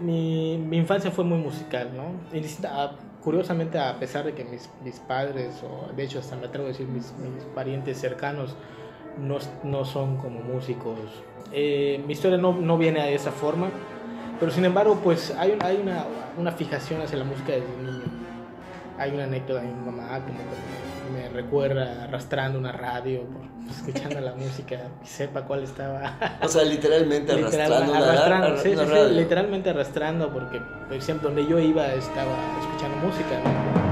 mi, mi infancia fue muy musical, ¿no? Distinta- curiosamente, a pesar de que mis, mis padres, o de hecho hasta me atrevo a decir mis, mis parientes cercanos, no, no son como músicos, eh, mi historia no, no viene a esa forma, pero sin embargo, pues hay, hay una, una fijación hacia la música desde niño. Hay una anécdota de mi mamá como que recuerda arrastrando una radio, por- escuchando la música y sepa cuál estaba. O sea, literalmente Literal- arrastrando arrastrando, ar- sí, una sí, sí, radio. literalmente arrastrando porque por ejemplo donde yo iba estaba escuchando música ¿no?